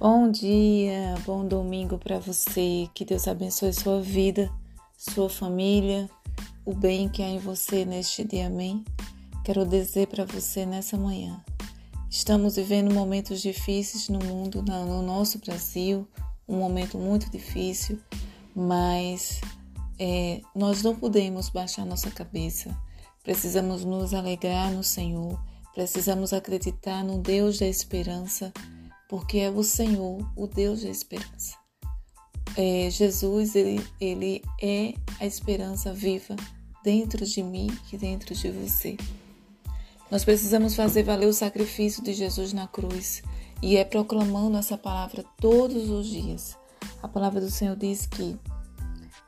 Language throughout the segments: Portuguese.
Bom dia, bom domingo para você. Que Deus abençoe sua vida, sua família, o bem que há em você neste dia. Amém. Quero dizer para você nessa manhã. Estamos vivendo momentos difíceis no mundo, no nosso Brasil, um momento muito difícil, mas é, nós não podemos baixar nossa cabeça. Precisamos nos alegrar no Senhor, precisamos acreditar no Deus da esperança porque é o Senhor, o Deus da esperança. É, Jesus, ele, ele é a esperança viva dentro de mim e dentro de você. Nós precisamos fazer valer o sacrifício de Jesus na cruz e é proclamando essa palavra todos os dias. A palavra do Senhor diz que,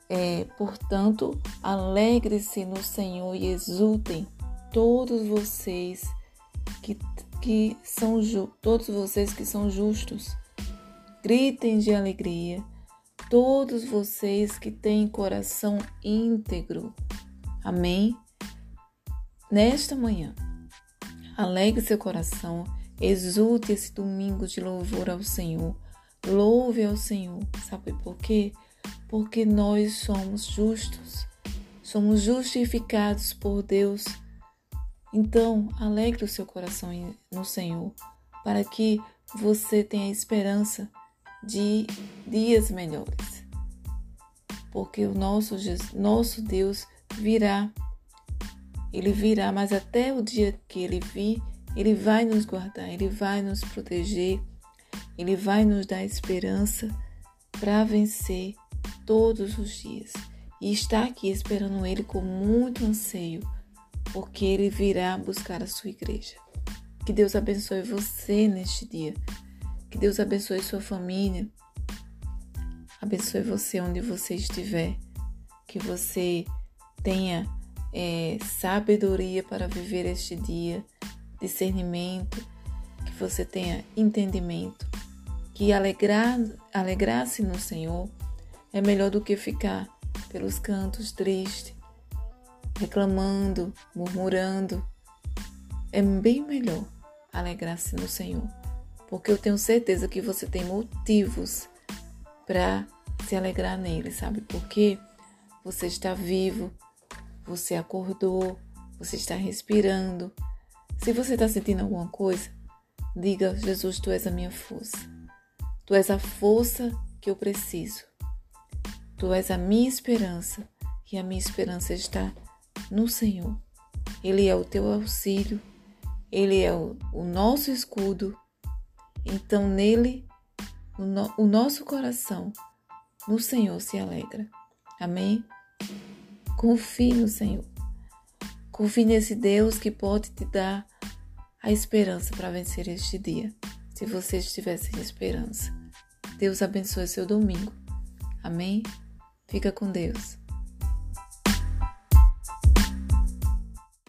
é, portanto, alegre-se no Senhor e exultem todos vocês que que são todos vocês que são justos, gritem de alegria, todos vocês que têm coração íntegro. Amém? Nesta manhã, alegre seu coração, exulte esse domingo de louvor ao Senhor. Louve ao Senhor. Sabe por quê? Porque nós somos justos. Somos justificados por Deus então, alegre o seu coração no Senhor, para que você tenha esperança de dias melhores. Porque o nosso, nosso Deus virá. Ele virá, mas até o dia que ele vir, ele vai nos guardar, ele vai nos proteger, ele vai nos dar esperança para vencer todos os dias. E está aqui esperando ele com muito anseio porque ele virá buscar a sua igreja. Que Deus abençoe você neste dia. Que Deus abençoe sua família. Abençoe você onde você estiver. Que você tenha é, sabedoria para viver este dia, discernimento, que você tenha entendimento, que alegrar, alegrar-se no Senhor é melhor do que ficar pelos cantos triste, reclamando, murmurando. É bem melhor alegrar-se no Senhor, porque eu tenho certeza que você tem motivos para se alegrar nele, sabe? Porque você está vivo, você acordou, você está respirando. Se você está sentindo alguma coisa, diga: Jesus, tu és a minha força. Tu és a força que eu preciso. Tu és a minha esperança e a minha esperança está no Senhor. Ele é o teu auxílio, ele é o, o nosso escudo. Então, nele, o, no, o nosso coração, no Senhor, se alegra. Amém? Confie no Senhor. Confie nesse Deus que pode te dar a esperança para vencer este dia. Se você estiver sem esperança. Deus abençoe seu domingo. Amém? Fica com Deus.